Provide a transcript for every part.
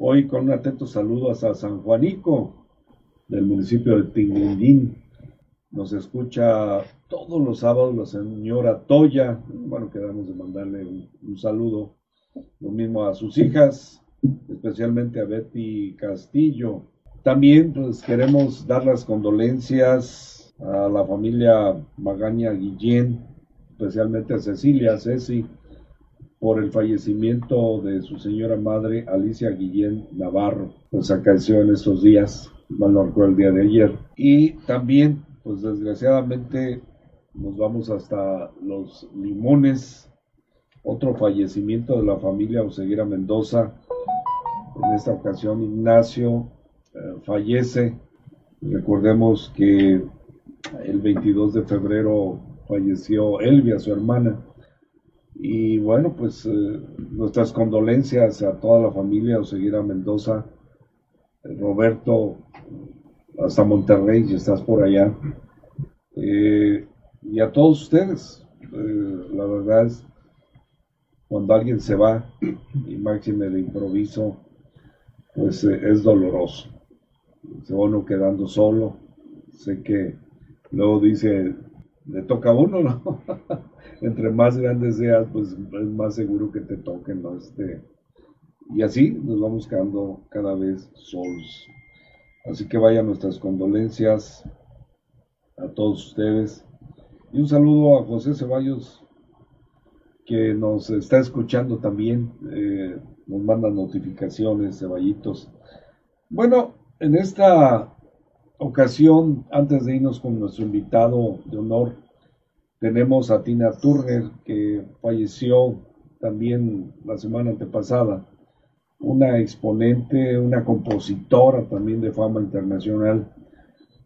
Hoy con un atento saludo hasta San Juanico, del municipio de Tinguindín. Nos escucha todos los sábados la señora Toya. Bueno, queremos de mandarle un, un saludo. Lo mismo a sus hijas, especialmente a Betty Castillo. También pues queremos dar las condolencias a la familia Magaña Guillén, especialmente a Cecilia Ceci, por el fallecimiento de su señora madre Alicia Guillén Navarro, pues acaeció en estos días, mal no el día de ayer. Y también, pues desgraciadamente, nos vamos hasta los limones, otro fallecimiento de la familia Oseguera Mendoza, en esta ocasión Ignacio eh, fallece, recordemos que el 22 de febrero falleció Elvia, su hermana, y bueno, pues eh, nuestras condolencias a toda la familia Oseguera Mendoza, eh, Roberto, hasta Monterrey, si estás por allá, eh, y a todos ustedes. La verdad es, cuando alguien se va, y máxime de improviso, pues es doloroso. Se uno quedando solo. Sé que luego dice, le toca a uno, ¿no? entre más grande seas, pues es más seguro que te toquen, ¿no? Este, y así nos vamos quedando cada vez solos. Así que vayan nuestras condolencias a todos ustedes. Y un saludo a José Ceballos, que nos está escuchando también. eh, nos manda notificaciones, Ceballitos. Bueno, en esta ocasión, antes de irnos con nuestro invitado de honor, tenemos a Tina Turner, que falleció también la semana antepasada, una exponente, una compositora también de fama internacional,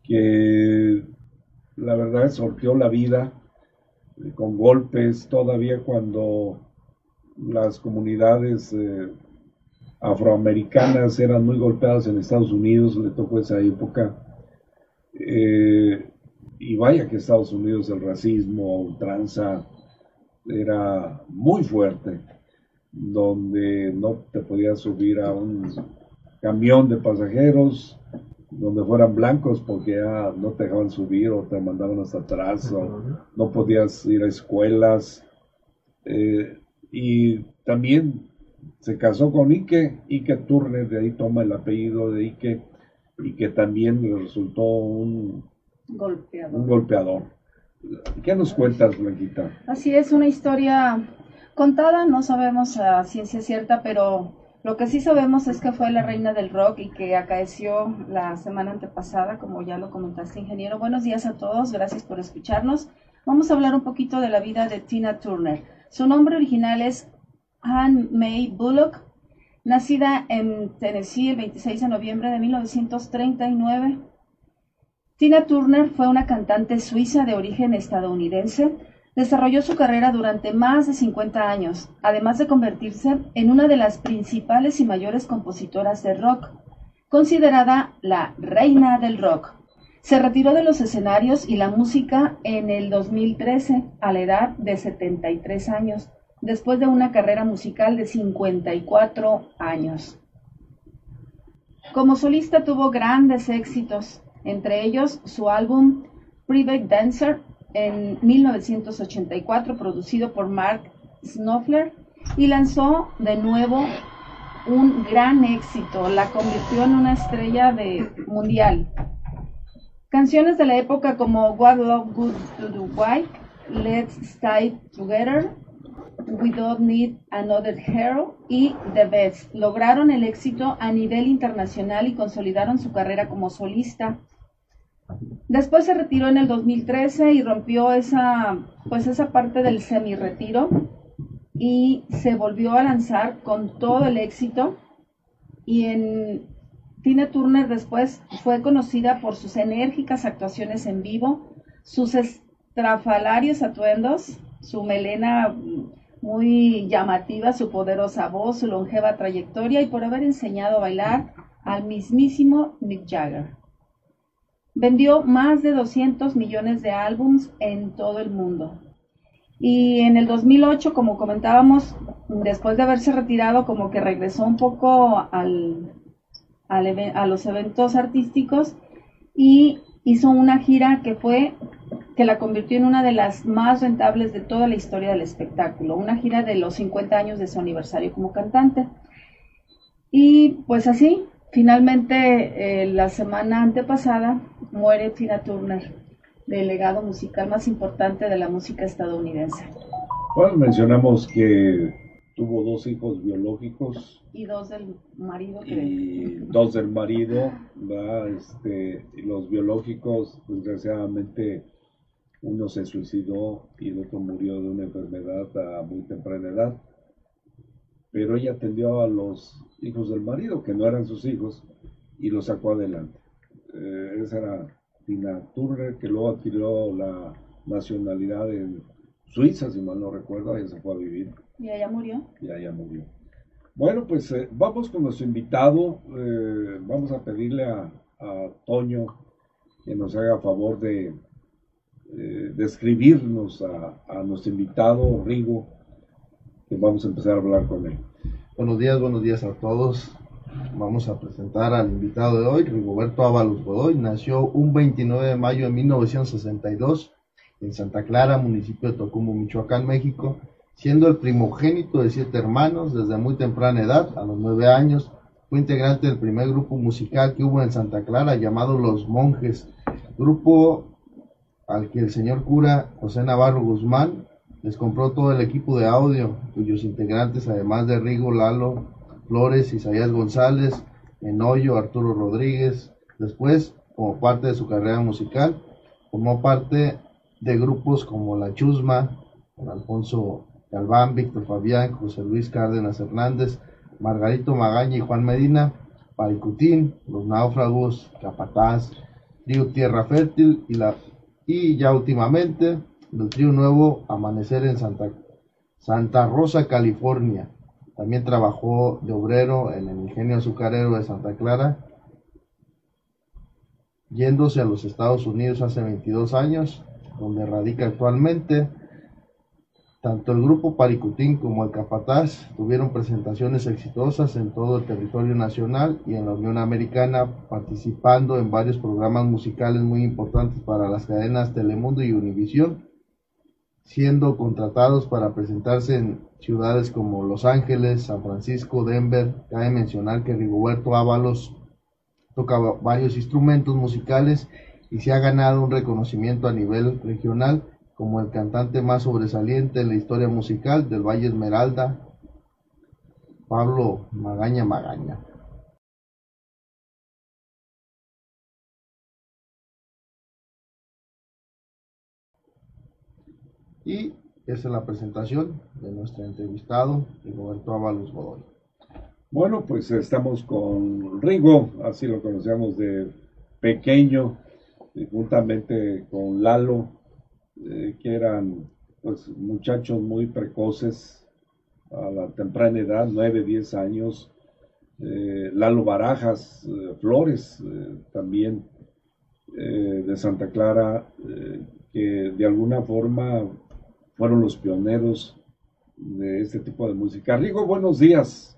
que la verdad sorteó la vida eh, con golpes todavía cuando las comunidades eh, afroamericanas eran muy golpeadas en Estados Unidos, le tocó esa época. Eh, y vaya que Estados Unidos el racismo, ultranza, era muy fuerte, donde no te podías subir a un camión de pasajeros, donde fueran blancos, porque ya no te dejaban subir o te mandaban hasta atrás, o no podías ir a escuelas. Eh, y también se casó con Ike, Ike Turner, de ahí toma el apellido de Ike, y que también le resultó un golpeador. un golpeador. ¿Qué nos cuentas, Blanquita? Así es, una historia contada, no sabemos a ciencia cierta, pero lo que sí sabemos es que fue la reina del rock y que acaeció la semana antepasada, como ya lo comentaste, ingeniero. Buenos días a todos, gracias por escucharnos. Vamos a hablar un poquito de la vida de Tina Turner. Su nombre original es Anne May Bullock, nacida en Tennessee el 26 de noviembre de 1939. Tina Turner fue una cantante suiza de origen estadounidense. Desarrolló su carrera durante más de 50 años, además de convertirse en una de las principales y mayores compositoras de rock, considerada la reina del rock. Se retiró de los escenarios y la música en el 2013 a la edad de 73 años, después de una carrera musical de 54 años. Como solista tuvo grandes éxitos, entre ellos su álbum Private Dancer en 1984, producido por Mark Knopfler, y lanzó de nuevo un gran éxito, la convirtió en una estrella de mundial. Canciones de la época como What Love Good to Do White, Let's Stay Together, We Don't Need Another Hero y The Best lograron el éxito a nivel internacional y consolidaron su carrera como solista. Después se retiró en el 2013 y rompió esa, pues esa parte del semi-retiro y se volvió a lanzar con todo el éxito. Y en Tina Turner después fue conocida por sus enérgicas actuaciones en vivo, sus estrafalarios atuendos, su melena muy llamativa, su poderosa voz, su longeva trayectoria y por haber enseñado a bailar al mismísimo Mick Jagger. Vendió más de 200 millones de álbums en todo el mundo. Y en el 2008, como comentábamos, después de haberse retirado, como que regresó un poco al, a los eventos artísticos y hizo una gira que fue que la convirtió en una de las más rentables de toda la historia del espectáculo, una gira de los 50 años de su aniversario como cantante. Y pues así, finalmente eh, la semana antepasada muere Tina Turner, del legado musical más importante de la música estadounidense. Bueno, mencionamos que tuvo dos hijos biológicos. Y dos del marido. Y dos del marido, Este, los biológicos, desgraciadamente, uno se suicidó y el otro murió de una enfermedad a muy temprana edad. Pero ella atendió a los hijos del marido, que no eran sus hijos, y los sacó adelante. Eh, esa era Tina Turner, que luego adquirió la nacionalidad en Suiza, si mal no recuerdo, ella se fue a vivir. ¿Y ella murió? Y ella murió. Bueno, pues eh, vamos con nuestro invitado. Eh, vamos a pedirle a, Toño que nos haga favor de describirnos a, nuestro invitado, Rigo, vamos a empezar a hablar con él. Buenos días, buenos días a todos. Vamos a presentar al invitado de hoy, Rigoberto Ábalos Godoy. Nació un 29 de mayo de 1962 en Santa Clara, municipio de Tocumbo, Michoacán, México, siendo el primogénito de siete hermanos desde muy temprana edad, a los nueve años. Fue integrante del primer grupo musical que hubo en Santa Clara llamado Los Monjes, grupo al que el señor cura José Navarro Guzmán les compró todo el equipo de audio, cuyos integrantes, además de Rigo, Lalo, Flores, Isaías González, Enoyo, Arturo Rodríguez, después, como parte de su carrera musical, formó parte de grupos como La Chusma, con Alfonso Galván, Víctor Fabián, José Luis Cárdenas Hernández, Margarito Magaña y Juan Medina, Paricutín, Los Náufragos, Capataz, Río Tierra Fértil y la y ya últimamente el trío nuevo Amanecer en Santa, Santa Rosa, California. También trabajó de obrero en el ingenio azucarero de Santa Clara, yéndose a los Estados Unidos hace 22 años, donde radica actualmente tanto el grupo Paricutín como el Capataz tuvieron presentaciones exitosas en todo el territorio nacional y en la Unión Americana, participando en varios programas musicales muy importantes para las cadenas Telemundo y Univisión, siendo contratados para presentarse en ciudades como Los Ángeles, San Francisco, Denver. Cabe mencionar que Rigoberto Ábalos toca varios instrumentos musicales y se ha ganado un reconocimiento a nivel regional como el cantante más sobresaliente en la historia musical del Valle Esmeralda, Pablo Magaña Magaña. Y esa es la presentación de nuestro entrevistado, Roberto Ábalos Godoy. Bueno, pues estamos con Rigo, así lo conocemos de pequeño, juntamente con Lalo, eh, que eran pues muchachos muy precoces a la temprana edad, 9, 10 años. Eh, Lalo Barajas, eh, Flores también de Santa Clara, que de alguna forma fueron los pioneros de este tipo de música. Rigo, buenos días.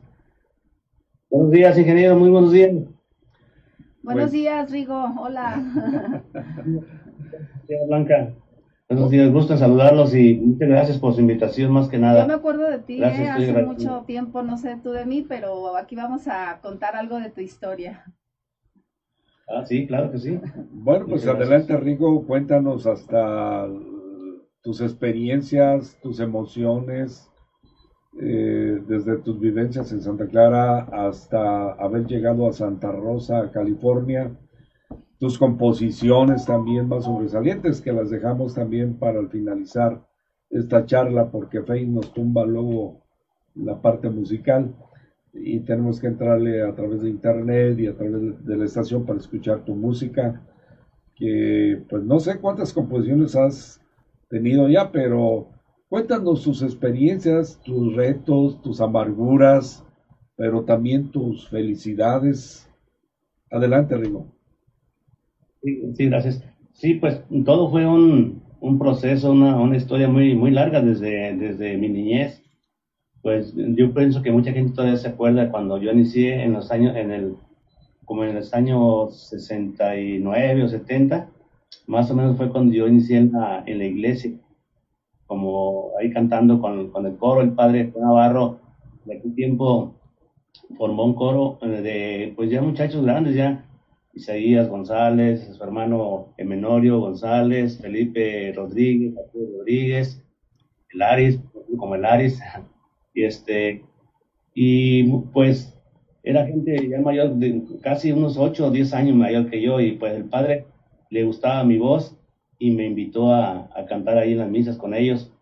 Buenos días, ingeniero, muy buenos días. Buenos pues días, Rigo, hola. Blanca. Buenos días, gusto en saludarlos y muchas gracias por su invitación más que nada. Yo me acuerdo de ti, eh, hace mucho tiempo, no sé tú de mí, pero aquí vamos a contar algo de tu historia. Ah, sí, claro que sí. Bueno, pues Muchas adelante, Rigo, cuéntanos hasta tus experiencias, tus emociones, eh, desde tus vivencias en Santa Clara hasta haber llegado a Santa Rosa, California, tus composiciones también más sobresalientes, que las dejamos también para al finalizar esta charla, porque Faye nos tumba luego la parte musical y tenemos que entrarle a través de internet y a través de la estación para escuchar tu música, que pues no sé cuántas composiciones has tenido ya, pero cuéntanos tus experiencias, tus retos, tus amarguras, pero también tus felicidades. Adelante, Rigo. Sí, gracias. Sí, pues todo fue un, un proceso, una, una historia muy, muy larga desde, desde mi niñez. Pues yo pienso que mucha gente todavía se acuerda cuando yo inicié en los años, en el, como en los años 69 o 70, más o menos fue cuando yo inicié en la, en la iglesia, como ahí cantando con, con el coro, el padre Navarro, de aquel tiempo formó un coro eh, de, pues ya muchachos grandes, ya Isaías González, su hermano Emenorio González, Felipe Rodríguez, Rodríguez, el Aris, como el Aris, y este, y pues era gente ya mayor, de casi unos 8 o 10 años mayor que yo, y pues el padre le gustaba mi voz y me invitó a, a cantar ahí en las misas con ellos.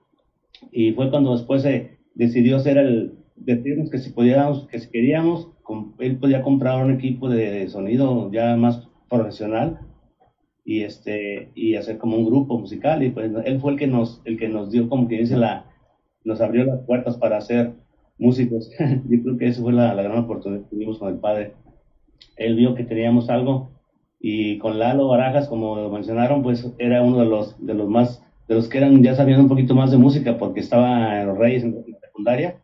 Y fue cuando después se decidió hacer el, decirnos que si podíamos, que si queríamos, él podía comprar un equipo de sonido ya más profesional y este y hacer como un grupo musical. Y pues él fue el que nos el que nos dio como que dice la nos abrió las puertas para ser músicos. Yo creo que esa fue la, la gran oportunidad que tuvimos con el padre. Él vio que teníamos algo y con Lalo Barajas como mencionaron pues era uno de los de los más de los que eran ya sabían un poquito más de música porque estaba en los Reyes en la secundaria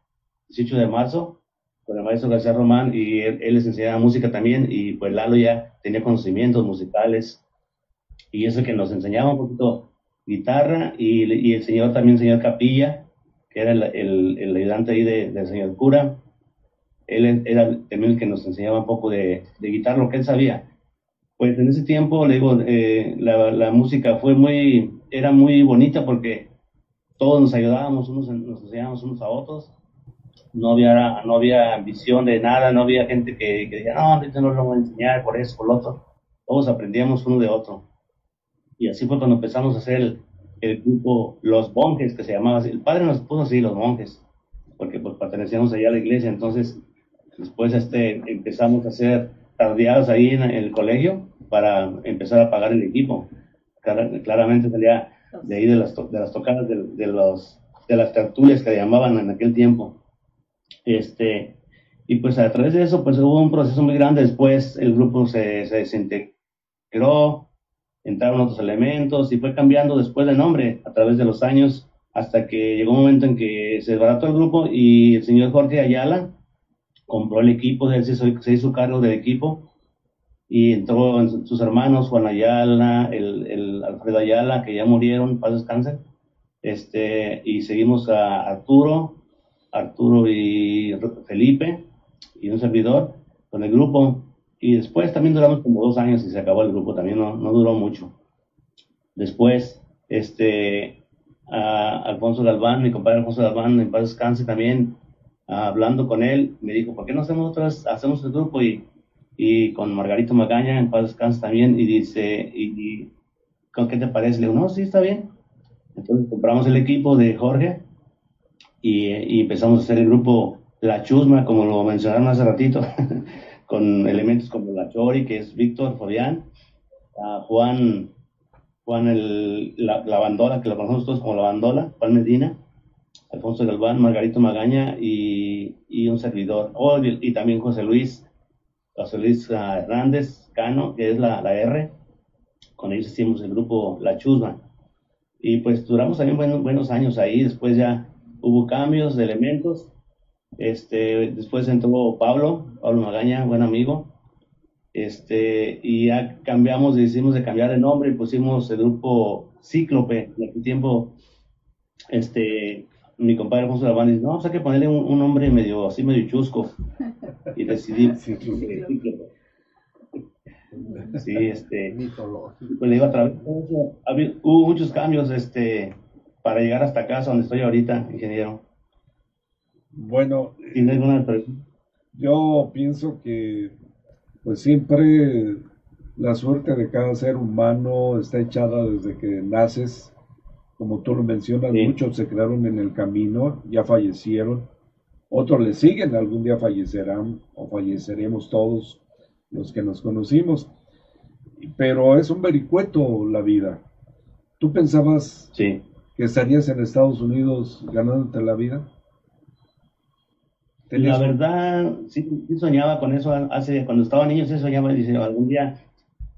18 de marzo con el maestro García Román y él, él les enseñaba música también y pues Lalo ya tenía conocimientos musicales y eso que nos enseñaba un poquito guitarra y, y el señor también, señor Capilla, que era el, el, el ayudante ahí de- del señor cura, él era también el que nos enseñaba un poco de, de guitarra, lo que él sabía. Pues en ese tiempo, le eh, la, música fue muy, era muy bonita porque todos nos ayudábamos, unos, nos enseñábamos unos a otros no había, no había ambición de nada, no había gente que, que decía, no, ahorita no lo voy a enseñar por eso, por lo otro. Todos aprendíamos uno de otro. Y así fue cuando empezamos a hacer el, el grupo Los Monjes, que se llamaba así. El padre nos puso así, Los Monjes, porque pues pertenecíamos allá a la iglesia. Entonces, después este, empezamos a hacer tardeados ahí en el colegio para empezar a pagar el equipo. Clara- Claramente salía de ahí de las, to- de las tocadas de, de los, de las tertulias que llamaban en aquel tiempo. Este, y pues a través de eso, pues hubo un proceso muy grande. Después el grupo se, se desintegró, entraron otros elementos y fue cambiando después de nombre a través de los años hasta que llegó un momento en que se desbarató el grupo y el señor Jorge Ayala compró el equipo, él se hizo, cargo del equipo y entró en su- sus hermanos Juan Ayala, el, Alfredo Ayala, que ya murieron, paz descansen, este, y seguimos a Arturo, Arturo y Felipe y un servidor con el grupo. Y después también duramos como dos años y se acabó el grupo, también no, no duró mucho. Después, este, Alfonso Galván, mi compadre Alfonso Galván, en paz descanse también, hablando con él, me dijo, ¿por qué no hacemos otra vez, hacemos el grupo? Y, y con Margarito Magaña, en paz descanse también, y dice, y, y, ¿con qué te parece? Le digo, no, sí, está bien. Entonces compramos el equipo de Jorge, y, y empezamos a hacer el grupo La Chusma, como lo mencionaron hace ratito, con elementos como La Chori, que es Víctor Fabián, a Juan, Juan el, la, la Bandola, que lo conocemos todos como La Bandola, Juan Medina, Alfonso Galván, Margarito Magaña y, y un servidor, oh, y, y también José Luis, José Luis ah, Hernández Cano, que es la, la R, con ellos hicimos el grupo La Chusma. Y pues duramos también buenos, buenos años ahí, después ya hubo cambios de elementos. Este, después entró Pablo, Pablo Magaña, buen amigo. Este, y ya cambiamos, decidimos de cambiar de nombre y pusimos el grupo Cíclope. En aquel tiempo, este, mi compadre Alfonso Galván dice, no, pues hay que ponerle un, un nombre medio, así medio chusco. Y decidí Cíclope. Sí, este. Pues le digo a través hubo muchos cambios, este, para llegar hasta acá, donde estoy ahorita, ingeniero. Bueno, ¿Tiene alguna pregunta? yo pienso que pues siempre la suerte de cada ser humano está echada desde que naces. Como tú lo mencionas, Sí. muchos se quedaron en el camino, ya fallecieron. Otros le siguen, algún día fallecerán o falleceremos todos los que nos conocimos. Pero es un vericueto la vida. ¿Tú pensabas Sí. que estarías en Estados Unidos ganándote la vida? La verdad, sí, sí soñaba con eso hace, cuando estaba niño, sí soñaba, dice, algún día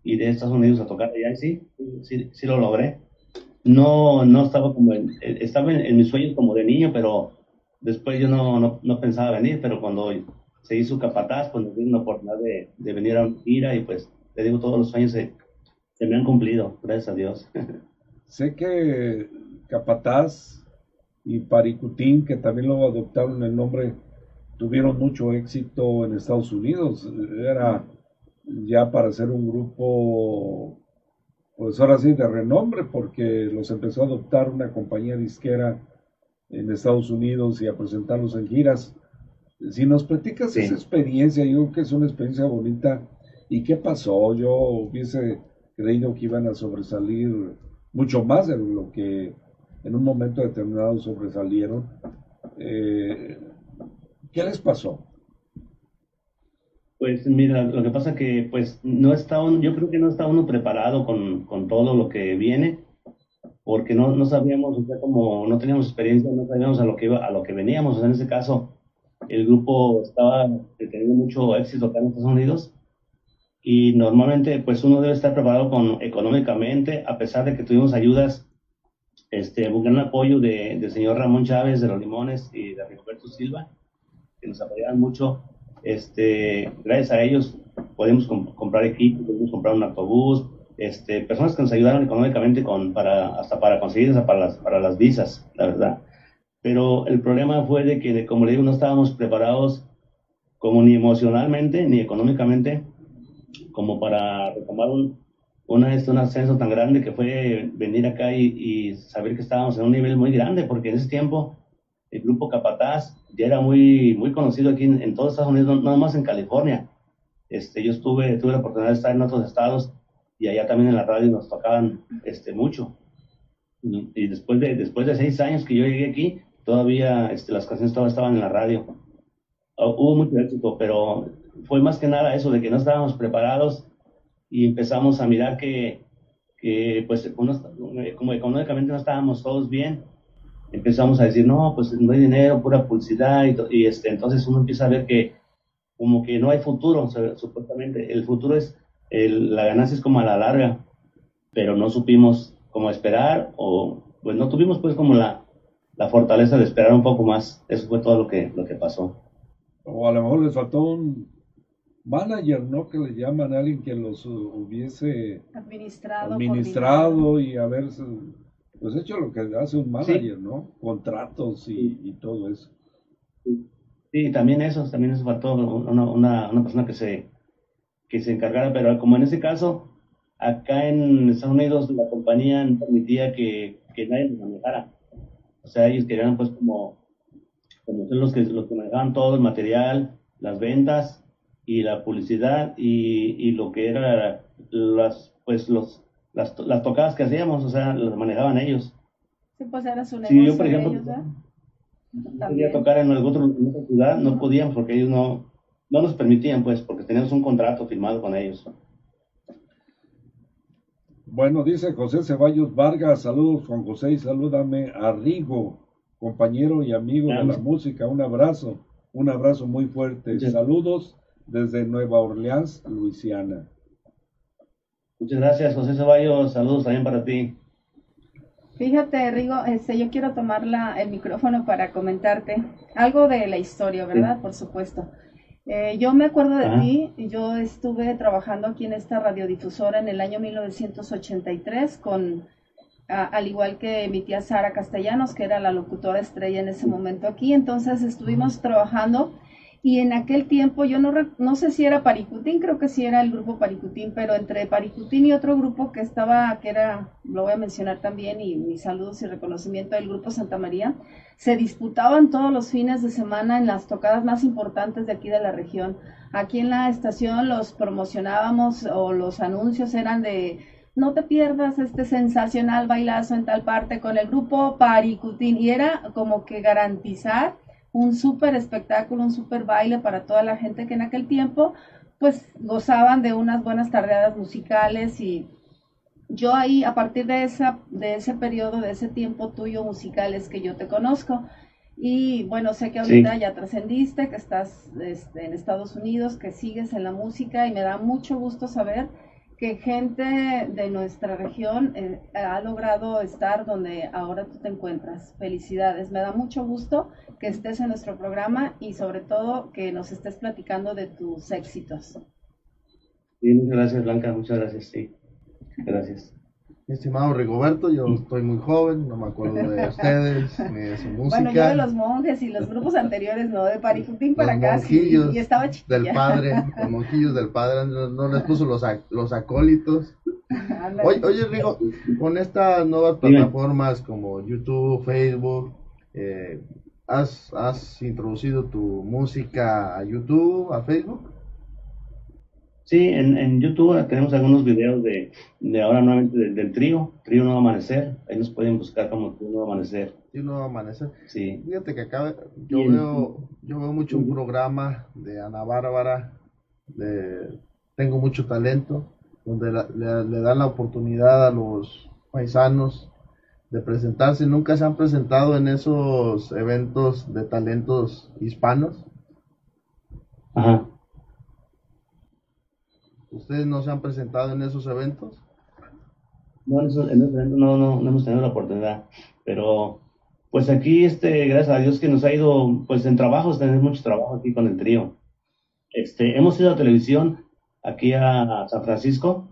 iré a Estados Unidos a tocar allá, y sí, sí, sí lo logré. No, no estaba como, en, eh, estaba en, mis sueños como de niño, pero después yo no, no, no pensaba venir, pero cuando se hizo capataz, pues nos dio una oportunidad de, venir a una gira y pues, te digo, todos los sueños se, se me han cumplido, gracias a Dios. Sé que Capataz y Paricutín, que también lo adoptaron el nombre, tuvieron mucho éxito en Estados Unidos. Era ya para ser un grupo, pues ahora sí, de renombre, porque los empezó a adoptar una compañía disquera en Estados Unidos y a presentarlos en giras. Si nos platicas Sí. esa experiencia, yo creo que es una experiencia bonita. ¿Y qué pasó? Yo hubiese creído que iban a sobresalir mucho más de lo que en un momento determinado sobresalieron. Eh, ¿Qué les pasó? Pues mira, lo que pasa que pues no está uno, yo creo que no está uno preparado con, con todo lo que viene, porque no, no sabíamos, o sea, como no teníamos experiencia, no sabíamos a lo que iba, a lo que veníamos. O sea, en ese caso, el grupo estaba teniendo mucho éxito acá en Estados Unidos y normalmente pues uno debe estar preparado con económicamente, a pesar de que tuvimos ayudas, este, gran apoyo de, del señor Ramón Chávez de Los Limones y de Rigoberto Silva, que nos apoyaban mucho. Este, gracias a ellos podemos com- comprar equipo, podemos comprar un autobús, este, personas que nos ayudaron económicamente con, para, hasta para conseguir para las, para las visas, la verdad. Pero el problema fue de que, como le digo, no estábamos preparados como ni emocionalmente ni económicamente como para retomar un, una, este, un ascenso tan grande que fue venir acá y, y saber que estábamos en un nivel muy grande, porque en ese tiempo el grupo Capataz ya era muy, muy conocido aquí en, en todos Estados Unidos, no, nada más en California. Este, yo estuve, tuve la oportunidad de estar en otros estados y allá también en la radio nos tocaban este, mucho. Y, después, de, después de seis años que yo llegué aquí, todavía este, las canciones todavía estaban en la radio. Uh, hubo mucho éxito, pero fue más que nada eso de que no estábamos preparados y empezamos a mirar que, que pues uno- como económicamente no estábamos todos bien, empezamos a decir, no, pues no hay dinero, pura publicidad, y, y, este, entonces uno empieza a ver que como que no hay futuro, o sea, supuestamente. El futuro es, el- la ganancia es como a la larga, pero no supimos cómo esperar, o pues no tuvimos pues como la, la fortaleza de esperar un poco más. Eso fue todo lo que, lo que pasó. O a lo mejor les faltó un manager, ¿no? Que le llaman a alguien que los hubiese Administrado. administrado y haber pues hecho lo que hace un manager, ¿no? Contratos y, y todo eso. Sí, también eso, también eso faltó una, una, una persona que se, que se encargara, pero como en ese caso, acá en Estados Unidos la compañía no permitía que, que nadie lo manejara. O sea, ellos querían pues como, como ser los que, los que manejaban todo el material, las ventas y la publicidad y, y lo que era las, pues los, las, to- las tocadas que hacíamos, o sea, las manejaban ellos. Sí, pues era su Sí, negocio yo por ejemplo, ellos, ¿verdad? quería También. tocar en, algún otro, en otra ciudad, no podían porque ellos no, no nos permitían, pues, porque teníamos un contrato firmado con ellos. Bueno, dice José Ceballos Vargas, saludos Juan José y salúdame a Rigo, compañero y amigo de la música. Un abrazo, un abrazo muy fuerte. Saludos desde Nueva Orleans, Luisiana. Muchas gracias, José Ceballos. Saludos también para ti. Fíjate, Rigo, este, yo quiero tomar la- el micrófono para comentarte algo de la historia, ¿verdad? Por supuesto. Eh, yo me acuerdo de Ajá. ti, yo estuve trabajando aquí en esta radiodifusora en el año 1983 con, a- al igual que mi tía Sara Castellanos, que era la locutora estrella en ese momento aquí, entonces estuvimos trabajando y en aquel tiempo yo no, no sé si era Paricutín, creo que sí era el grupo Paricutín, pero entre Paricutín y otro grupo que estaba, que era, lo voy a mencionar también, y mis saludos y reconocimiento del grupo Santa María, se disputaban todos los fines de semana en las tocadas más importantes de aquí de la región. Aquí en la estación los promocionábamos o los anuncios eran de no te pierdas este sensacional bailazo en tal parte con el grupo Paricutín y era como que garantizar un súper espectáculo, un súper baile para toda la gente que en aquel tiempo pues gozaban de unas buenas tardeadas musicales y yo ahí a partir de esa de ese periodo de ese tiempo tuyo musical es que yo te conozco. Y bueno sé que ahorita ya trascendiste que estás este, en Estados Unidos que sigues en la música y me da mucho gusto saber que gente de nuestra región eh, ha logrado estar donde ahora tú te encuentras. Felicidades, me da mucho gusto que estés en nuestro programa y sobre todo que nos estés platicando de tus éxitos. Muchas gracias Blanca, muchas gracias, sí. Gracias. Mi estimado Rigoberto, yo estoy muy joven, no me acuerdo de ustedes, ni de su música. Bueno, yo de los monjes y los grupos anteriores, ¿no? De Paricutín para acá, y, estaba chiquilla. del padre, los monjillos del padre, no, les puso los, los acólitos. oye, oye, Rigo, con estas nuevas plataformas como YouTube, Facebook, eh, ¿has, ¿has introducido tu música a YouTube, a Facebook? Sí, en, en YouTube tenemos algunos videos de, de ahora nuevamente del trío, Trío Nuevo Amanecer. Ahí nos pueden buscar como Trío Nuevo Amanecer. Trío Nuevo Amanecer. Sí. Fíjate que acá yo veo, yo veo mucho un programa de Ana Bárbara, de Tengo mucho talento, donde le, dan la oportunidad a los paisanos de presentarse. Nunca se han presentado en esos eventos de talentos hispanos. Ajá. ¿Ustedes no se han presentado en esos eventos? No, en esos, eventos no, no, hemos tenido la oportunidad, pero pues aquí, este, gracias a Dios que nos ha ido, pues en trabajos, tenemos mucho trabajo aquí con el trío. Este, hemos ido a televisión aquí a San Francisco,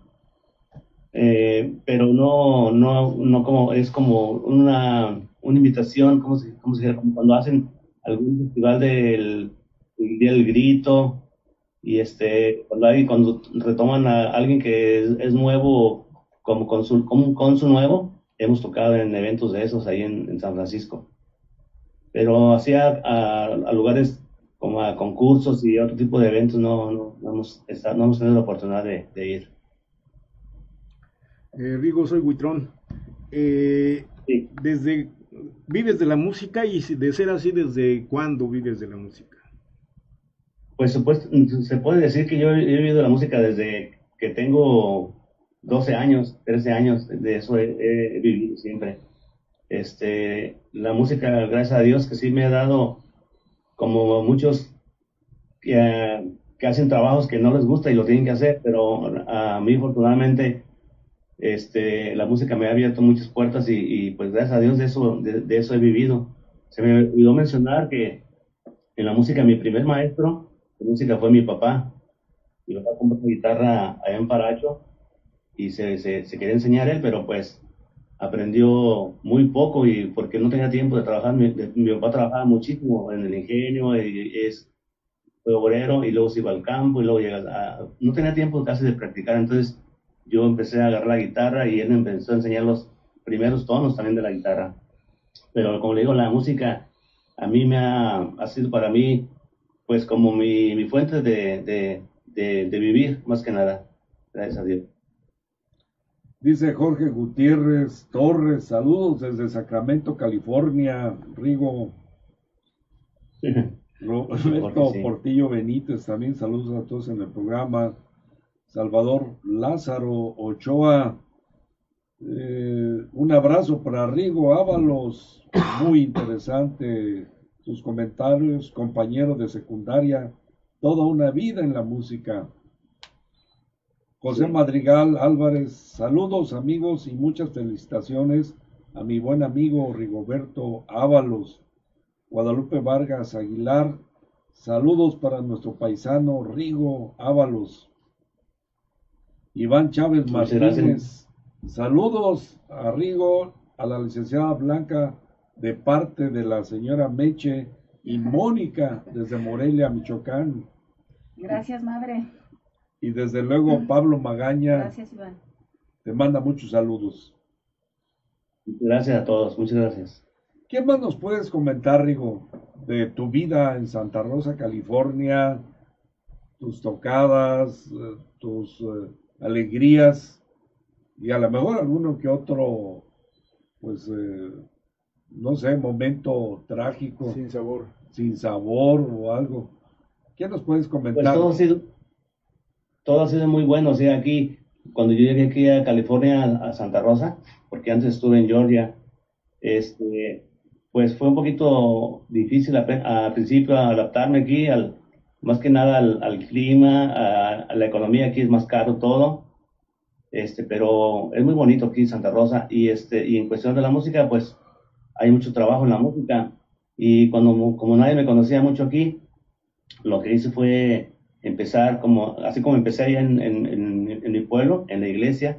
eh, pero no, no, no como, es como una, una invitación, como se, como se como cuando hacen algún festival del, del Grito, y este cuando, retoman a alguien que es, nuevo como con su, con, su nuevo hemos tocado en eventos de esos ahí en, San Francisco. Pero hacia a, lugares como a concursos y otro tipo de eventos no, no, no hemos, no hemos tenido la oportunidad de, ir. Eh, Rigo soy Huitrón. Eh, desde vives de la música y de ser así desde cuándo vives de la música pues se puede decir que yo he vivido la música desde que tengo 12 años, 13 años, de eso he, vivido siempre. Este, la música, gracias a Dios, que sí me ha dado, como muchos que, hacen trabajos que no les gusta y lo tienen que hacer, pero a mí afortunadamente este, la música me ha abierto muchas puertas y, pues gracias a Dios de eso, de, eso he vivido. Se me olvidó mencionar que en la música mi primer maestro de música fue mi papá. Mi papá compró una guitarra allá en Paracho y se, se, quería enseñar él, pero pues aprendió muy poco y porque no tenía tiempo de trabajar. Mi, papá trabajaba muchísimo en el ingenio, y es, fue obrero y luego se iba al campo y luego llega a, no tenía tiempo casi de practicar, entonces yo empecé a agarrar la guitarra y él empezó a enseñar los primeros tonos también de la guitarra. Pero como le digo, la música a mí me ha, ha sido para mí pues como mi, mi fuente de, de, de, vivir, más que nada. Gracias a Dios. Dice Jorge Gutiérrez Torres, saludos desde Sacramento, California, Rigo. Roberto Portillo Benítez, también saludos a todos en el programa. Salvador Lázaro Ochoa, eh, un abrazo para Rigo Ábalos, muy interesante sus comentarios, compañeros de secundaria, toda una vida en la música. José Madrigal Álvarez, saludos amigos y muchas felicitaciones a mi buen amigo Rigoberto Ábalos. Guadalupe Vargas Aguilar, saludos para nuestro paisano Rigo Ábalos. Iván Chávez Martínez, saludos a Rigo, a la licenciada Blanca de parte de la señora Meche Y Mónica, desde Morelia, Michoacán. Gracias, madre. Y desde luego Pablo Magaña. Gracias, Iván. Te manda muchos saludos. Gracias a todos, muchas gracias. ¿Qué más nos puedes comentar, Rigo, de tu vida en Santa Rosa, California, tus tocadas, eh, tus eh, alegrías y a lo mejor alguno que otro, pues, eh, no sé, momento trágico. Sin sabor. Sin sabor o algo. ¿Qué nos puedes Pues comentar? todo ha sido, todo ha sido muy bueno, o sea, aquí, cuando yo llegué aquí a California, a Santa Rosa, porque antes estuve en Georgia, este, pues fue un poquito difícil al principio adaptarme aquí, al, más que nada al, al clima, a, a la economía, aquí es más caro todo, este, pero es muy bonito aquí Santa Rosa, y este, y en cuestión de la música, pues hay mucho trabajo en la música, y cuando, como nadie me conocía mucho aquí, lo que hice fue empezar como, así como empecé allá en, en, en- en mi pueblo, en la iglesia,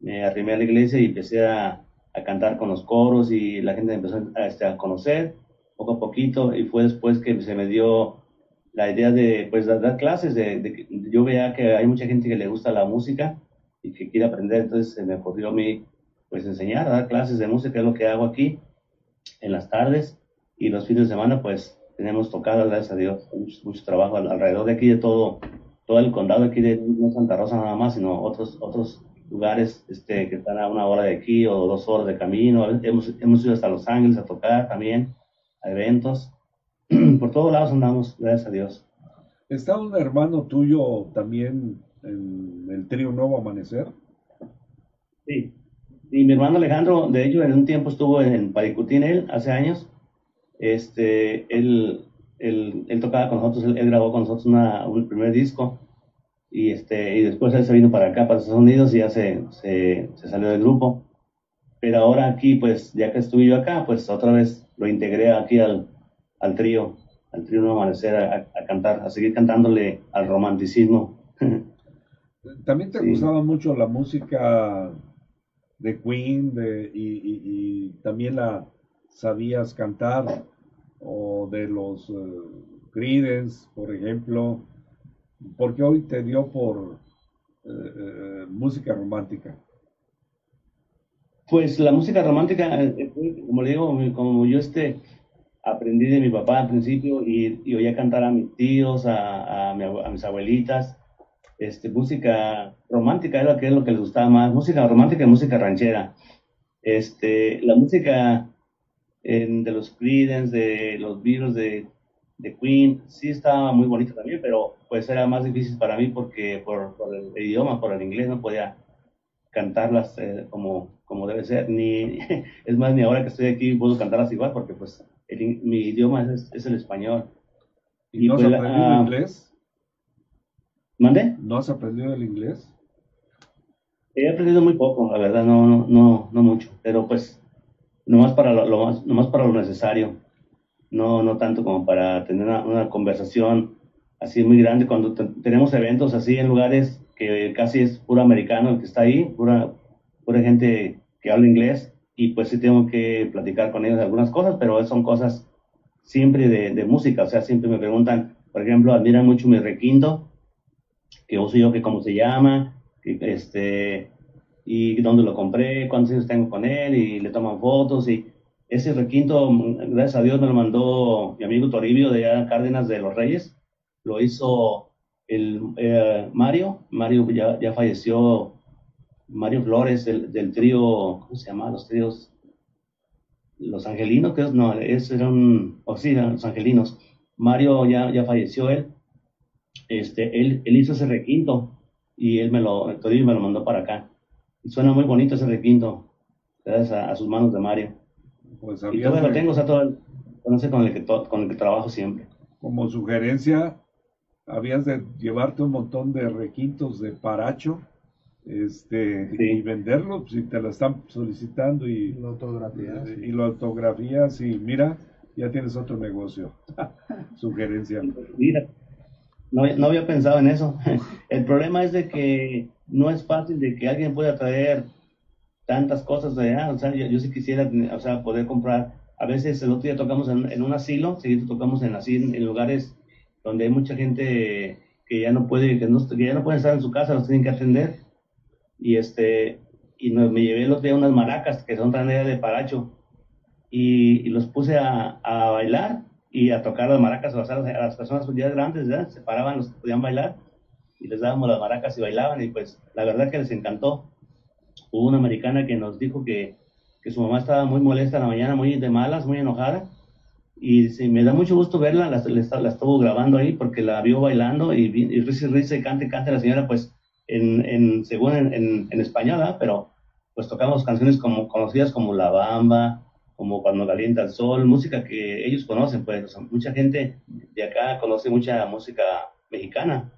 me arrimé a la iglesia y empecé a, a cantar con los coros y la gente empezó a, este, a conocer poco a poquito. Y fue después que se me dio la idea de pues dar, clases, de, de yo veía que hay mucha gente que le gusta la música y que quiere aprender, entonces se me ocurrió a mí pues enseñar, dar clases de música, es lo que hago aquí en las tardes y los fines de semana pues tenemos tocadas, gracias a Dios, mucho, mucho trabajo al- alrededor de aquí, de todo, todo el condado aquí de no Santa Rosa nada más, sino otros, otros lugares este, que están a una hora de aquí o dos horas de camino. Hemos, hemos ido hasta Los Ángeles a tocar también, a eventos. Por todos lados andamos, gracias a Dios. ¿Está un hermano tuyo también en el trío Nuevo Amanecer? Sí. Y mi hermano Alejandro, de hecho, en un tiempo estuvo en Paricutín, él, hace años. Este, él, él, él tocaba con nosotros, él, él grabó con nosotros una, un primer disco. Y, este, y después él se vino para acá, para Estados Unidos, y ya se, se, se salió del grupo. Pero ahora aquí, pues, ya que estuve yo acá, pues otra vez lo integré aquí al, al trío, al trío Nuevo Amanecer, a, a cantar, a seguir cantándole al romanticismo. ¿También te Sí. gustaba mucho la música de Queen y, también la sabías cantar? O de los Creedence, por ejemplo. Porque hoy te dio por eh, eh, música romántica. Pues la música romántica, como le digo, como yo este, aprendí de mi papá al principio y, oía cantar a mis tíos, a mis abuelitas, este, música romántica era lo que es lo que les gustaba más, música romántica y música ranchera. Este, la música en- de los Creedence, de los Beatles, de, de Queen, sí estaba muy bonita también, pero pues era más difícil para mí porque por, por el idioma, por el inglés no podía cantarlas eh, como, como debe ser, ni, es más, ni ahora que estoy aquí puedo cantarlas igual porque pues el mi idioma es, es el español. ¿Y no pues, aprendido ah, inglés? ¿Mande? ¿No has aprendido el inglés? He aprendido muy poco, la verdad, no, no, no, no mucho, pero pues nomás para lo, lo más, nomás para lo necesario, no, no tanto como para tener una, una conversación así muy grande cuando te- tenemos eventos así en lugares que casi es puro americano el que está ahí, pura, pura gente que habla inglés y pues sí tengo que platicar con ellos algunas cosas, pero son cosas siempre de, de música, o sea, siempre me preguntan, por ejemplo, admiran mucho mi requinto, que uso yo, que cómo se llama, este, y dónde lo compré, cuántos años tengo con él, y le toman fotos, y ese requinto, gracias a Dios, me lo mandó mi amigo Toribio de Cárdenas de los Reyes, lo hizo el eh, Mario, Mario ya, ya falleció, Mario Flores del, del trío, ¿cómo se llama? Los tríos, los angelinos, que es- no, ese era un, o sí, eran los angelinos. Mario ya, ya falleció él, este, él, él hizo ese requinto y él me lo, Toribio me lo mandó para acá. Y suena muy bonito ese requinto, gracias a, a sus manos de Mario. Pues Y todavía lo tengo, o sea, todo el, con el que, to- con el que trabajo siempre. como sugerencia, habías de llevarte un montón de requintos de paracho este, Sí. y venderlos si te lo están solicitando y, La autografía. y lo autografías y mira, ya tienes otro negocio. Sugerencia. Mira, no, no había pensado en eso. El problema es de que no es fácil de que alguien pueda traer tantas cosas de allá. O sea, yo, yo sí quisiera, o sea, poder comprar a veces el otro día tocamos en, un asilo, seguido tocamos en, así, en, lugares donde hay mucha gente que ya no puede, que, no, que ya no pueden estar en su casa, los tienen que atender. Y este, y me llevé el otro día unas maracas que son traídas de paracho y, los puse a, a, bailar y a tocar las maracas a las, a las personas ya grandes, ¿verdad? se paraban los que podían bailar y les dábamos las maracas y bailaban y pues la verdad que les encantó. Hubo una americana que nos dijo que, que su mamá estaba muy molesta en la mañana, muy de malas, muy enojada y sí, me da mucho gusto verla, la, la, la estuvo grabando ahí porque la vio bailando y, y risa y risa y cante cante la señora pues en, en según en, en, en español, pero pues tocamos canciones como conocidas como La Bamba, como Cuando Calienta el Sol, música que ellos conocen, pues mucha gente de acá conoce mucha música mexicana,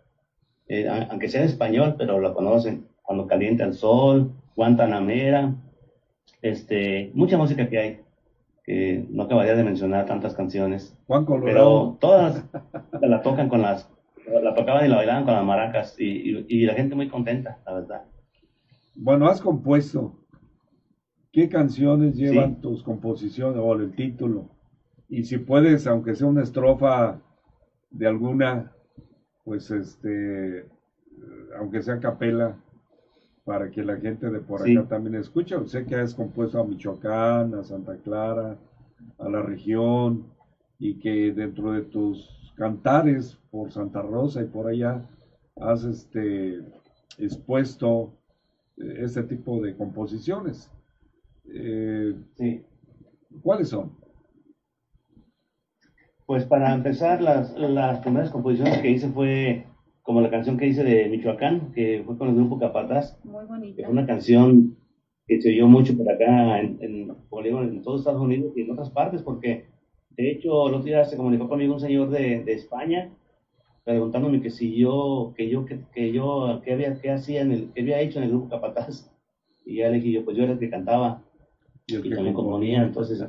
eh, aunque sea en español, pero la conocen, Cuando Calienta el Sol, Guantanamera, este, mucha música que hay, que no acabaría de mencionar tantas canciones, pero todas la tocan con las, la tocaban y la bailaban con las maracas y, y la gente muy contenta, la verdad. Bueno, has compuesto. ¿Qué canciones llevan tus composiciones o el título? Y si puedes, aunque sea una estrofa de alguna, pues este, aunque sea capela, para que la gente de por acá también escuche. Sé que has compuesto a Michoacán, a Santa Clara, a la región, y que dentro de tus cantares por Santa Rosa y por allá has este, expuesto este tipo de composiciones. Eh, sí. ¿Cuáles son? Pues para empezar, las, las primeras composiciones que hice fue como la canción que hice de Michoacán, que fue con el grupo Capataz. Muy bonita. Que fue una canción que se oyó mucho por acá, en, en, en todos Estados Unidos y en otras partes, porque de hecho el otro día se comunicó conmigo un señor de, de España preguntándome que si yo, que yo, que, que yo, qué había, qué hacía en el, qué había hecho en el grupo Capataz. Y ya le dije yo, pues yo era el que cantaba y, el también componía, entonces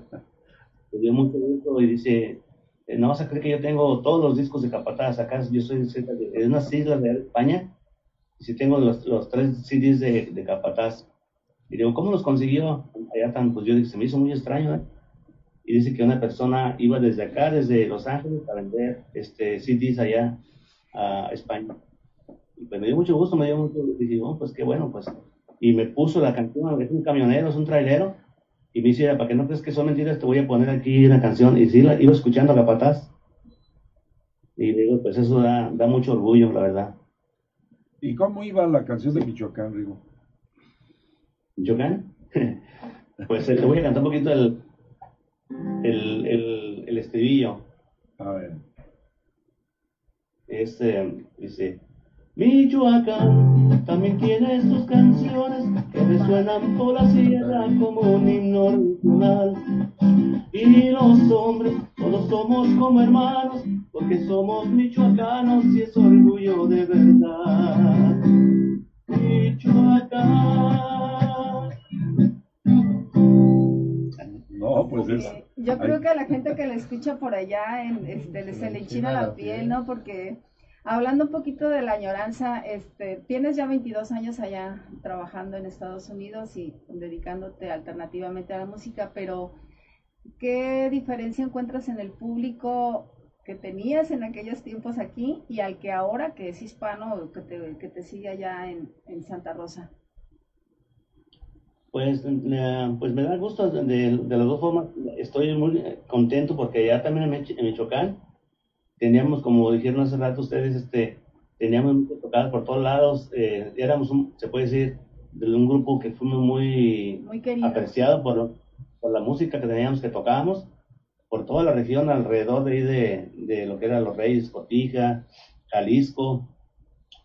me dio mucho gusto y dice, eh, no vas a creer que yo tengo todos los discos de Capataz, acá yo soy de, de unas islas de España, y si tengo los, los tres CDs de, de Capataz. Y digo, ¿cómo los consiguió? Allá tan, pues yo dije, se me hizo muy extraño, ¿eh? y dice que una persona iba desde acá, desde Los Ángeles, a vender este, CDs allá a España. Y pues me dio mucho gusto, me dio mucho, y dije, oh, pues qué bueno, pues. Y me puso la canción, es un camionero, es un trailero, y me dice, para que no crees que son mentiras, te voy a poner aquí una canción. Y sí, la, iba escuchando a Capataz. Y digo, pues eso da, da mucho orgullo, la verdad. ¿Y cómo iba la canción de Michoacán, Rigo? ¿Michoacán? pues eh, te voy a cantar un poquito el, el, el, el estribillo. A ver. Este dice, Michoacán también tiene sus canciones que resuenan por la sierra como un himno regional. Y los hombres todos somos como hermanos porque somos michoacanos y es orgullo de verdad. Michoacán Pues yo creo que a la gente que la escucha por allá en, este, se le enchina la piel, ¿no? Porque hablando un poquito de la añoranza, este, tienes ya 22 años allá trabajando en Estados Unidos y dedicándote alternativamente a la música, pero ¿qué diferencia encuentras en el público que tenías en aquellos tiempos aquí y al que ahora que es hispano que te, que te sigue allá en, en Santa Rosa? Pues, pues me da gusto de, de, las dos formas. Estoy muy contento porque ya también en, Michoacán teníamos, como dijeron hace rato ustedes, este, teníamos tocadas por todos lados. Eh, éramos, se puede decir, de un grupo que fuimos muy, apreciado por, por, la música que teníamos, que tocábamos, por toda la región alrededor de ahí de, de lo que eran los Reyes, Cotija, Jalisco.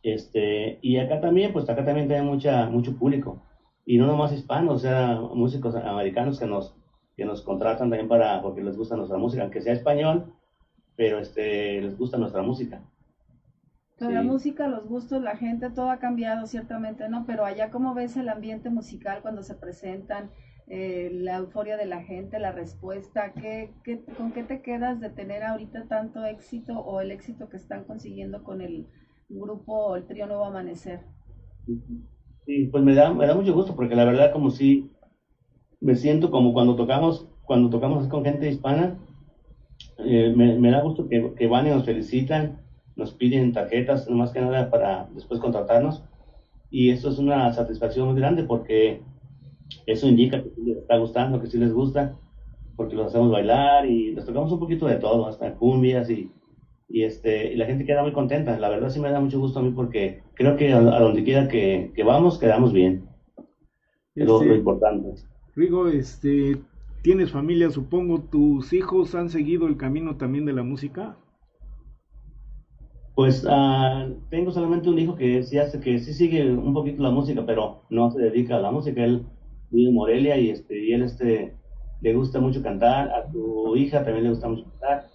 Este, y acá también, pues acá también tenía mucha, mucho público y no nomás hispanos, o sea, músicos americanos que nos, que nos contratan también para, porque les gusta nuestra música, aunque sea español, pero este, les gusta nuestra música. La música, los gustos, la gente, todo ha cambiado ciertamente, ¿no? Pero allá, ¿cómo ves el ambiente musical cuando se presentan? Eh, la euforia de la gente, la respuesta, ¿qué, qué, con qué te quedas de tener ahorita tanto éxito o el éxito que están consiguiendo con el grupo o el trío Nuevo Amanecer? Sí, pues me da, me da mucho gusto porque la verdad como si me siento como cuando tocamos cuando tocamos con gente hispana, eh, me, da gusto que, que, van y nos felicitan, nos piden tarjetas, más que nada para después contratarnos. Y esto es una satisfacción muy grande porque eso indica que les está gustando, que sí les gusta, porque los hacemos bailar y les tocamos un poquito de todo, hasta cumbias y, y, este, y la gente queda muy contenta. La verdad sí me da mucho gusto a mí porque creo que a, donde quiera que, que, vamos, quedamos bien. Es lo, este, importante. Rigo, este, tienes familia, supongo, ¿tus hijos han seguido el camino también de la música? Pues uh, tengo solamente un hijo que sí hace, que sí sigue un poquito la música, pero no se dedica a la música. Él vive en Morelia y este, y él este le gusta mucho cantar, a tu hija también le gusta mucho cantar,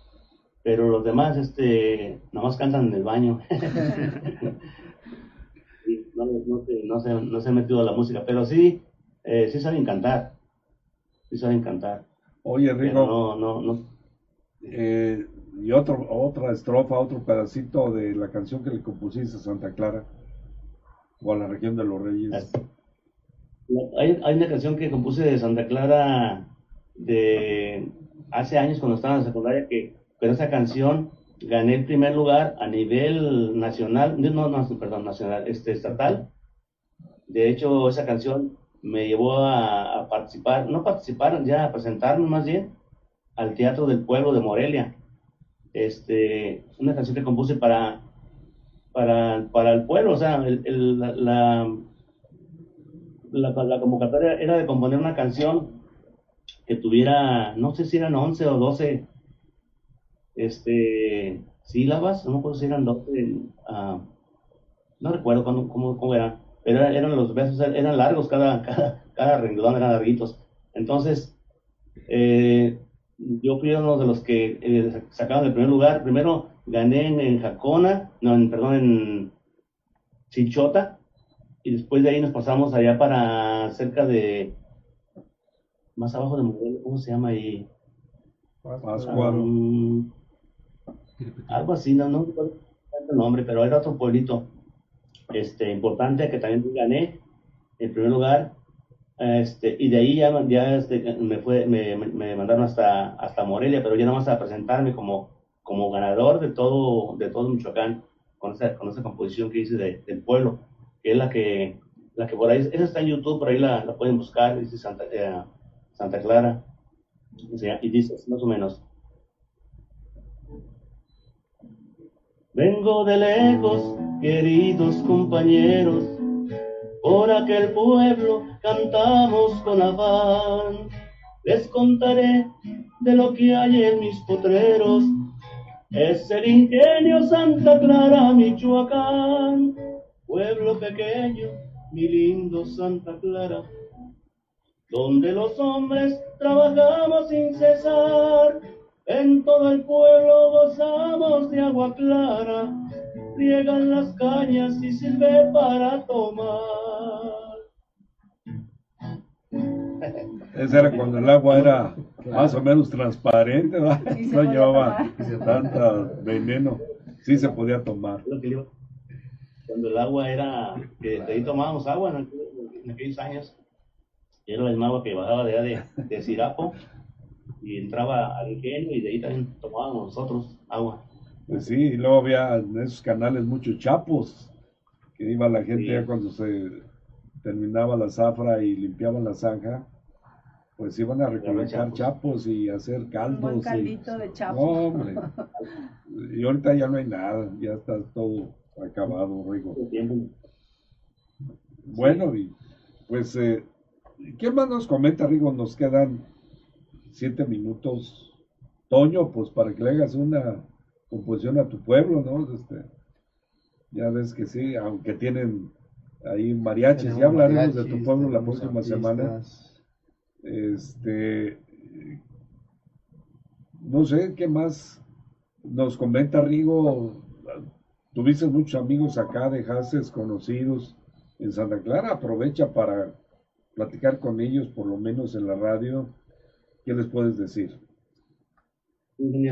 pero los demás este nomás cantan en el baño. no, no, se, no, se, no se han metido a la música, pero sí, eh, sí saben cantar sí saben cantar. Oye, Rigo. No, no, no. Eh, y otro, otra estrofa, otro pedacito de la canción que le compusiste a Santa Clara o a la región de los Reyes. Hay, hay una canción que compuse de Santa Clara de hace años cuando estaba en la secundaria que pero esa canción gané el primer lugar a nivel nacional, no, no, perdón, nacional, este estatal. De hecho, esa canción me llevó a, participar, no participar, ya a presentarme más bien al Teatro del Pueblo de Morelia. Este, una canción que compuse para, para, para el pueblo, o sea, el, la, la, la, convocatoria era de componer una canción que tuviera, no sé si eran 11 o 12 este, sílabas, no me acuerdo si eran 12, ah, no recuerdo cómo, cómo, cómo pero eran los besos, eran largos, cada, cada, cada renglón eran larguitos. Entonces, eh, yo fui uno de los que eh, sacaron el primer lugar. Primero gané en, Jacona, no, en, perdón, en Chichota, y después de ahí nos pasamos allá para cerca de, más abajo de Morelos, ¿cómo se llama ahí? Um, algo así, no, no recuerdo el nombre, pero era otro pueblito este, importante que también gané en primer lugar. Este, y de ahí ya, este, me, fue, me, mandaron hasta, hasta Morelia, pero ya nada más a presentarme como, como ganador de todo, de todo Michoacán con esa, con esa composición que hice de, del pueblo, que es la que, la que por ahí, esa está en YouTube, por ahí la, la pueden buscar, dice Santa, eh, Santa Clara, y dice más o menos. Vengo de lejos queridos compañeros, por aquel pueblo cantamos con afán. Les contaré de lo que hay en mis potreros, es el ingenio Santa Clara, Michoacán, pueblo pequeño, mi lindo Santa Clara, donde los hombres trabajamos sin cesar, en todo el pueblo gozamos de agua clara, riegan las cañas y sirve para tomar. Ese era cuando el agua era más o menos transparente, no llevaba tanta veneno, sí se podía tomar. Cuando el agua era, que de ahí tomábamos agua en, aquellos años, era la misma agua que bajaba de, de, de Sirapo y entraba al ingenio y de ahí también tomábamos nosotros agua. Pues sí, y luego había en esos canales muchos chapos, que iba la gente ya cuando se terminaba la zafra y limpiaban la zanja, pues iban a recolectar chapos. y hacer caldos. Un caldito de chapos. hombre. y ahorita ya no hay nada, ya está todo acabado, Rigo. Bueno, y pues, eh, ¿qué más nos comenta, Rigo? Nos quedan siete minutos. Toño, pues para que le hagas una composición a tu pueblo, ¿no? Este, ya ves que sí, aunque tienen ahí mariachis, ya hablaremos de tu pueblo la próxima semana. Este, no sé qué más nos comenta Rigo. Tuviste muchos amigos acá, dejaste conocidos en Santa Clara. Aprovecha para platicar con ellos, por lo menos en la radio. ¿Qué les puedes decir?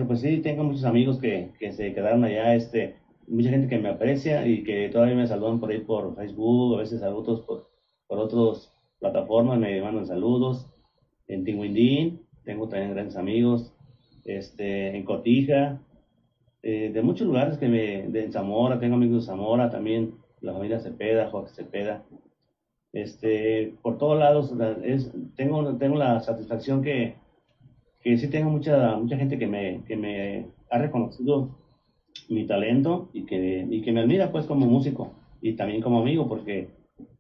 Pues sí, tengo muchos amigos que, que, se quedaron allá, este, mucha gente que me aprecia y que todavía me saludan por ahí por Facebook, a veces saludos por, por otras plataformas, me mandan saludos. En Tinguindín, tengo también grandes amigos, este, en Cotija, eh, de muchos lugares que me, de Zamora, tengo amigos de Zamora también, la familia Cepeda, Joaquín Cepeda, este, por todos lados, es, tengo, tengo la satisfacción que, que sí tengo mucha, mucha gente que me, que me ha reconocido mi talento y que, y que me admira pues como músico y también como amigo porque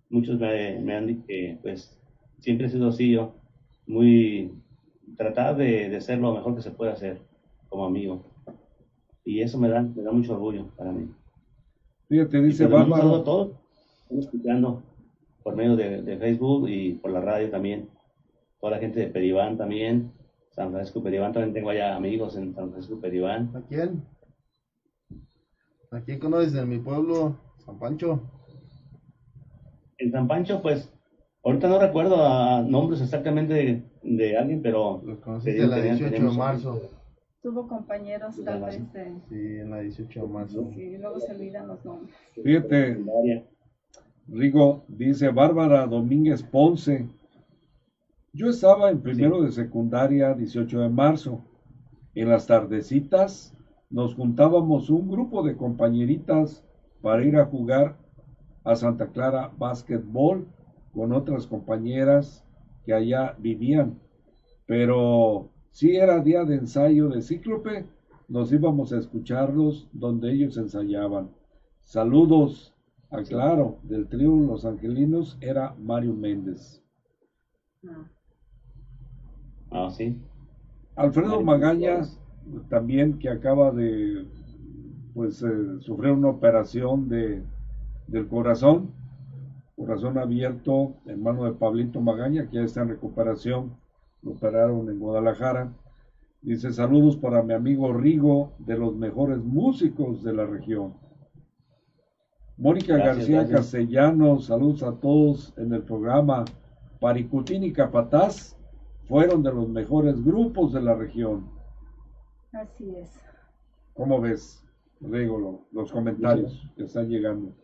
muchos me, me han dicho que pues siempre he sido así yo, muy tratar de, de ser lo mejor que se puede hacer como amigo. Y eso me da, me da mucho orgullo para mí. Fíjate, dice saludo a todos, estamos escuchando por medio de, de, Facebook y por la radio también. Toda la gente de Peribán también, San Francisco Peribán, también tengo allá amigos en San Francisco Peribán. ¿A quién? ¿A quién conoces en mi pueblo, San Pancho? En San Pancho, pues, ahorita no recuerdo a nombres exactamente de, de alguien, pero... Los conociste la 18 de marzo. Tuvo compañeros tal vez de... Sí, en la 18 de marzo. Sí, luego se olvidan los nombres. Fíjate, Rigo dice Bárbara Domínguez Ponce. Yo estaba en primero de secundaria 18 de marzo. En las tardecitas nos juntábamos un grupo de compañeritas para ir a jugar a Santa Clara Básquetbol con otras compañeras que allá vivían. Pero si era día de ensayo de Cíclope, nos íbamos a escucharlos donde ellos ensayaban. Saludos, aclaro, del trío Los Angelinos era Mario Méndez. Ah, sí. Alfredo Magaña, también que acaba de pues eh, sufrir una operación de, del corazón, corazón abierto en mano de Pablito Magaña, que ya está en recuperación, lo operaron en Guadalajara. Dice saludos para mi amigo Rigo, de los mejores músicos de la región. Mónica García Castellanos, saludos a todos en el programa. Paricutín y Capataz fueron de los mejores grupos de la región. Así es. ¿Cómo ves, Rigo, los comentarios que están llegando?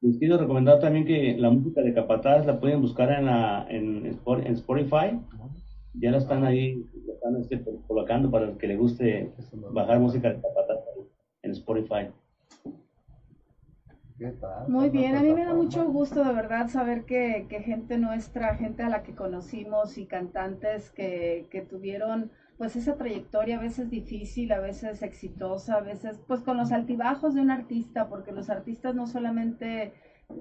Les quiero recomendar también que la música de Capataz la pueden buscar en, la, en, en Spotify. Ya la están ahí, la están este, colocando para el que le guste bajar música de Capataz en Spotify. Muy bien, a mí me da mucho gusto de verdad saber que, que, gente nuestra, gente a la que conocimos y cantantes que, que tuvieron pues esa trayectoria a veces difícil, a veces exitosa, a veces pues con los altibajos de un artista, porque los artistas no solamente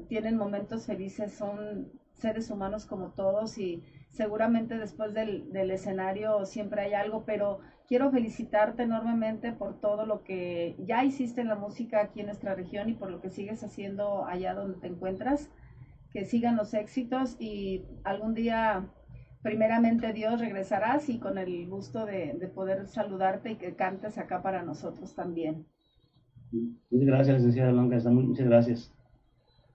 tienen momentos felices, son seres humanos como todos y seguramente después del, del escenario siempre hay algo, pero quiero felicitarte enormemente por todo lo que ya hiciste en la música aquí en nuestra región y por lo que sigues haciendo allá donde te encuentras. Que sigan los éxitos y algún día primeramente Dios regresarás y con el gusto de, de, poder saludarte y que cantes acá para nosotros también. Muchas gracias, licenciada Blanca, muchas gracias.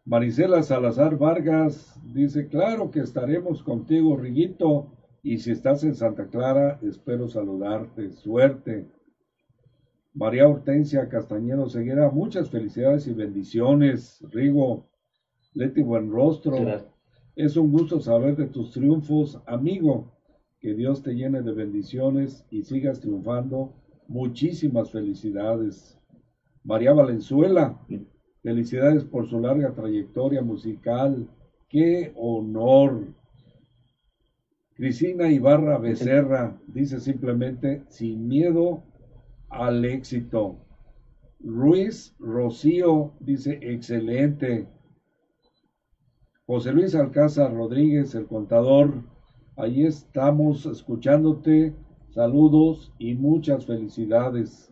Marisela Salazar Vargas dice, claro que estaremos contigo, Riguito, y si estás en Santa Clara, espero saludarte. Suerte. María Hortensia Castañero Ceguera, muchas felicidades y bendiciones. Rigo, Leti Buenrostro, es un gusto saber de tus triunfos, amigo. Que Dios te llene de bendiciones y sigas triunfando. Muchísimas felicidades. María Valenzuela, felicidades por su larga trayectoria musical. ¡Qué honor! Cristina Ibarra Becerra dice simplemente, sin miedo al éxito. Ruiz Rocío dice, excelente. José Luis Alcázar Rodríguez, el contador, ahí estamos escuchándote. Saludos y muchas felicidades.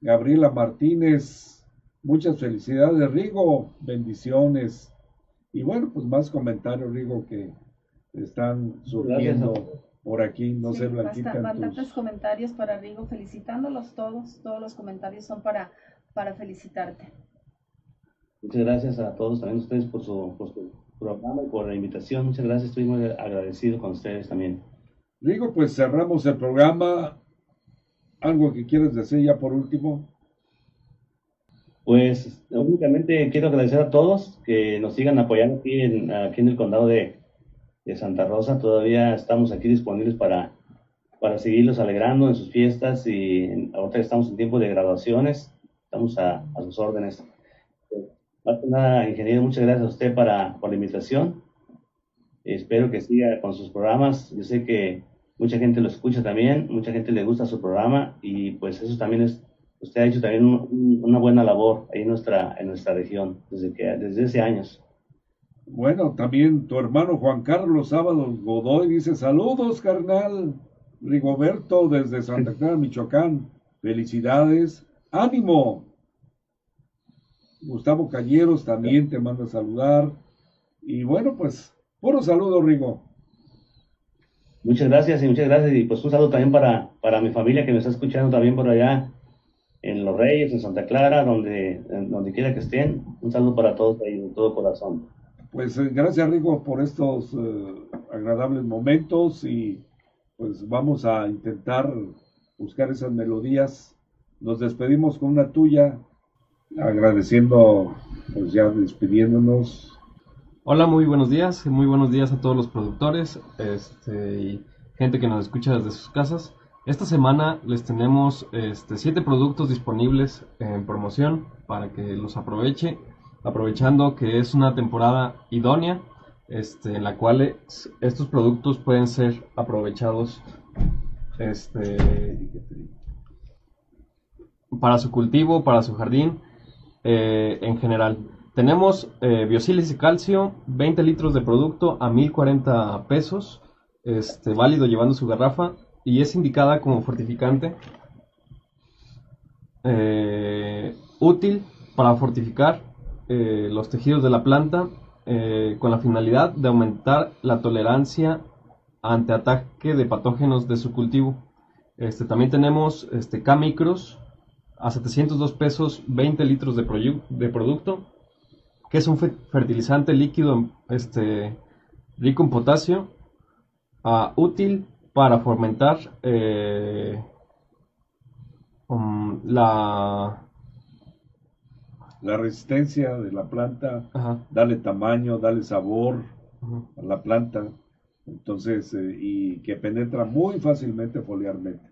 Gabriela Martínez, muchas felicidades. Rigo, bendiciones. Y bueno, pues más comentarios, Rigo, que están surgiendo por aquí. No sí, sé, Blanquita. Bastantes comentarios para Rigo, felicitándolos todos. Todos los comentarios son para, para felicitarte. Muchas gracias a todos también ustedes por su, por su, programa y por la invitación. Muchas gracias, estoy muy agradecido con ustedes también. Rigo, pues cerramos el programa. ¿Algo que quieres decir ya por último? Pues únicamente quiero agradecer a todos que nos sigan apoyando aquí en, aquí en el condado de, de Santa Rosa. Todavía estamos aquí disponibles para, para seguirlos alegrando en sus fiestas y ahorita estamos en tiempo de graduaciones. Estamos a, sus órdenes. Nada, ingeniero, muchas gracias a usted para, por la invitación. Espero que siga con sus programas. Yo sé que mucha gente lo escucha también, mucha gente le gusta su programa y pues eso también es, usted ha hecho también una buena labor ahí en nuestra, en nuestra región desde, que, desde hace años. Bueno, también tu hermano Juan Carlos Sábados Godoy dice saludos, carnal. Rigoberto desde Santa Clara, Michoacán. Felicidades. Ánimo. Gustavo Calleros también te manda a saludar. Y bueno, pues, puro saludo, Rigo. Muchas gracias y muchas gracias. Y pues un saludo también para, para mi familia que me está escuchando también por allá en Los Reyes, en Santa Clara, donde, donde quiera que estén. Un saludo para todos ahí de todo corazón. Pues eh, gracias Rigo por estos eh, agradables momentos y pues vamos a intentar buscar esas melodías. Nos despedimos con una tuya, agradeciendo, pues ya despidiéndonos Hola, muy buenos días, muy buenos días a todos los productores este, y gente que nos escucha desde sus casas. Esta semana les tenemos este, siete productos disponibles en promoción para que los aproveche, aprovechando que es una temporada idónea este, en la cual estos productos pueden ser aprovechados este, para su cultivo, para su jardín eh, en general. Tenemos eh, y calcio, 20 litros de producto a 1040 pesos, este, válido llevando su garrafa y es indicada como fortificante. Eh, útil para fortificar eh, los tejidos de la planta eh, con la finalidad de aumentar la tolerancia ante ataque de patógenos de su cultivo. Este, también tenemos este, K-Micros a 702 pesos, 20 litros de, de producto que es un fertilizante líquido este, rico en potasio, uh, útil para fomentar eh, um, la la resistencia de la planta, darle tamaño, darle sabor a la planta, entonces, eh, y que penetra muy fácilmente foliarmente.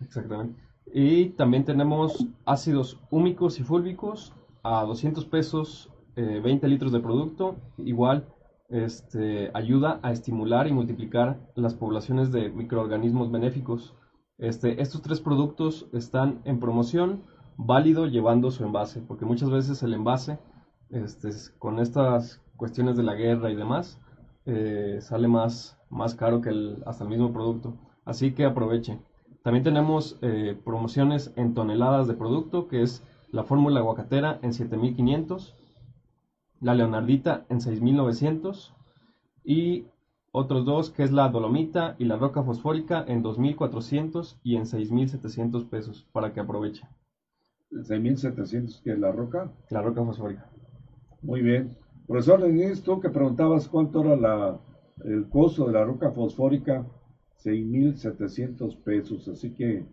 Exactamente. Y también tenemos ácidos húmicos y fúlbicos a 200 pesos 20 eh, litros de producto, igual este, ayuda a estimular y multiplicar las poblaciones de microorganismos benéficos. Este, estos tres productos están en promoción, válido llevando su envase, porque muchas veces el envase, este, con estas cuestiones de la guerra y demás, eh, sale más, más caro que el, hasta el mismo producto. Así que aproveche. También tenemos eh, promociones en toneladas de producto, que es la fórmula aguacatera en 7500 la Leonardita en 6.900 y otros dos que es la Dolomita y la Roca Fosfórica en 2.400 y en 6.700 pesos para que aproveche. 6.700 que es la Roca. La Roca Fosfórica. Muy bien. Profesor Denis, tú que preguntabas cuánto era la, el costo de la Roca Fosfórica, 6.700 pesos. Así que,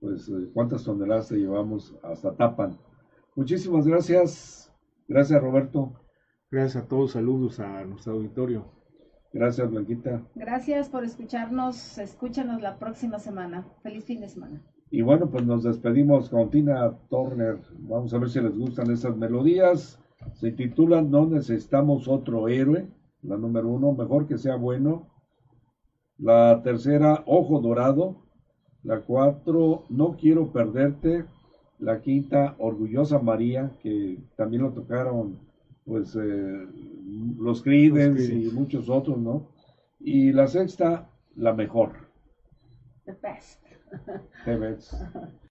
pues, eh, ¿cuántas toneladas llevamos hasta Tapan? Muchísimas gracias. Gracias, Roberto. Gracias a todos, saludos a nuestro auditorio. Gracias, Blanquita. Gracias por escucharnos. Escúchanos la próxima semana. Feliz fin de semana. Y bueno, pues nos despedimos con Tina Turner. Vamos a ver si les gustan esas melodías. Se titulan No necesitamos otro héroe. La número uno, mejor que sea bueno. La tercera, Ojo Dorado. La cuatro, No quiero perderte. La quinta, Orgullosa María, que también lo tocaron pues eh, los Creedence y muchos otros, ¿no? Y la sexta, la mejor. The best. The best.